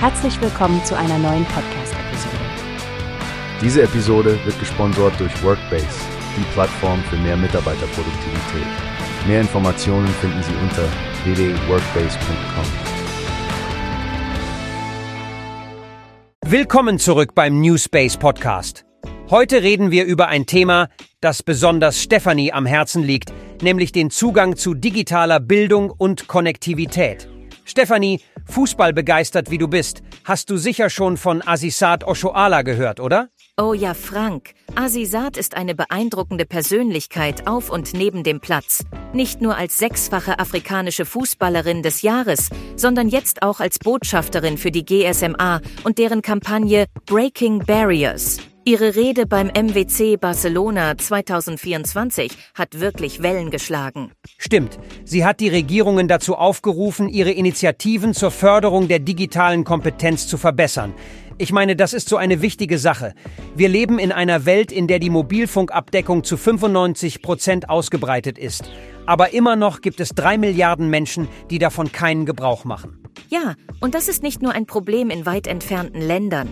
Herzlich willkommen zu einer neuen Podcast-Episode. Diese Episode wird gesponsert durch Workbase, die Plattform für mehr Mitarbeiterproduktivität. Mehr Informationen finden Sie unter www.workbase.com. Willkommen zurück beim Newspace Podcast. Heute reden wir über ein Thema, das besonders Stefanie am Herzen liegt, nämlich den Zugang zu digitaler Bildung und Konnektivität. Stefanie, fußballbegeistert wie du bist, hast du sicher schon von Azizat Oshoala gehört, oder? Oh ja, Frank. Azizat ist eine beeindruckende Persönlichkeit auf und neben dem Platz. Nicht nur als sechsfache afrikanische Fußballerin des Jahres, sondern jetzt auch als Botschafterin für die GSMA und deren Kampagne Breaking Barriers. Ihre Rede beim MWC Barcelona 2024 hat wirklich Wellen geschlagen. Stimmt. Sie hat die Regierungen dazu aufgerufen, ihre Initiativen zur Förderung der digitalen Kompetenz zu verbessern. Ich meine, das ist so eine wichtige Sache. Wir leben in einer Welt, in der die Mobilfunkabdeckung zu 95 Prozent ausgebreitet ist. Aber immer noch gibt es drei Milliarden Menschen, die davon keinen Gebrauch machen. Ja, und das ist nicht nur ein Problem in weit entfernten Ländern.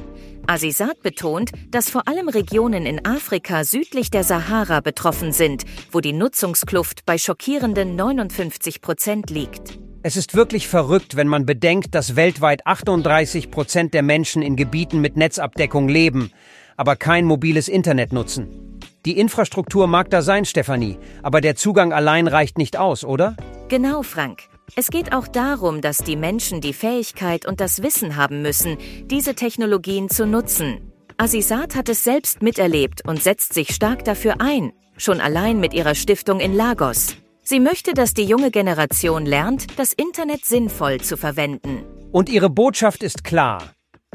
Azizat betont, dass vor allem Regionen in Afrika südlich der Sahara betroffen sind, wo die Nutzungskluft bei schockierenden 59 Prozent liegt. Es ist wirklich verrückt, wenn man bedenkt, dass weltweit 38 Prozent der Menschen in Gebieten mit Netzabdeckung leben, aber kein mobiles Internet nutzen. Die Infrastruktur mag da sein, Stefanie, aber der Zugang allein reicht nicht aus, oder? Genau, Frank. Es geht auch darum, dass die Menschen die Fähigkeit und das Wissen haben müssen, diese Technologien zu nutzen. Azizat hat es selbst miterlebt und setzt sich stark dafür ein, schon allein mit ihrer Stiftung in Lagos. Sie möchte, dass die junge Generation lernt, das Internet sinnvoll zu verwenden. Und ihre Botschaft ist klar.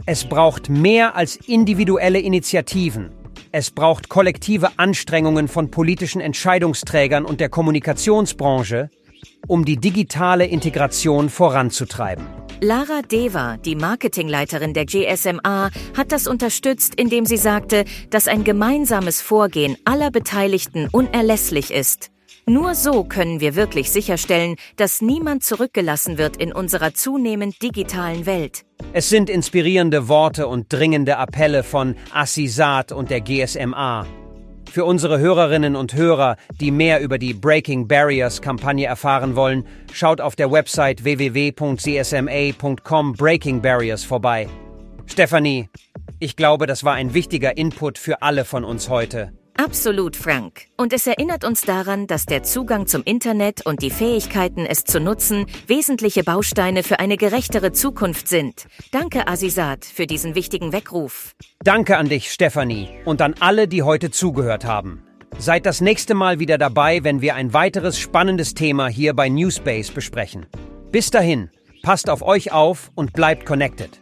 Es braucht mehr als individuelle Initiativen. Es braucht kollektive Anstrengungen von politischen Entscheidungsträgern und der Kommunikationsbranche, um die digitale Integration voranzutreiben. Lara Deva, die Marketingleiterin der GSMA, hat das unterstützt, indem sie sagte, dass ein gemeinsames Vorgehen aller Beteiligten unerlässlich ist. Nur so können wir wirklich sicherstellen, dass niemand zurückgelassen wird in unserer zunehmend digitalen Welt. Es sind inspirierende Worte und dringende Appelle von Assisat und der GSMA. Für unsere Hörerinnen und Hörer, die mehr über die Breaking Barriers Kampagne erfahren wollen, schaut auf der Website www.csma.com Breaking Barriers vorbei. Stefanie, ich glaube, das war ein wichtiger Input für alle von uns heute. Absolut, Frank. Und es erinnert uns daran, dass der Zugang zum Internet und die Fähigkeiten, es zu nutzen, wesentliche Bausteine für eine gerechtere Zukunft sind. Danke, Azizat, für diesen wichtigen Weckruf. Danke an dich, Stefanie, und an alle, die heute zugehört haben. Seid das nächste Mal wieder dabei, wenn wir ein weiteres spannendes Thema hier bei Newspace besprechen. Bis dahin, passt auf euch auf und bleibt connected.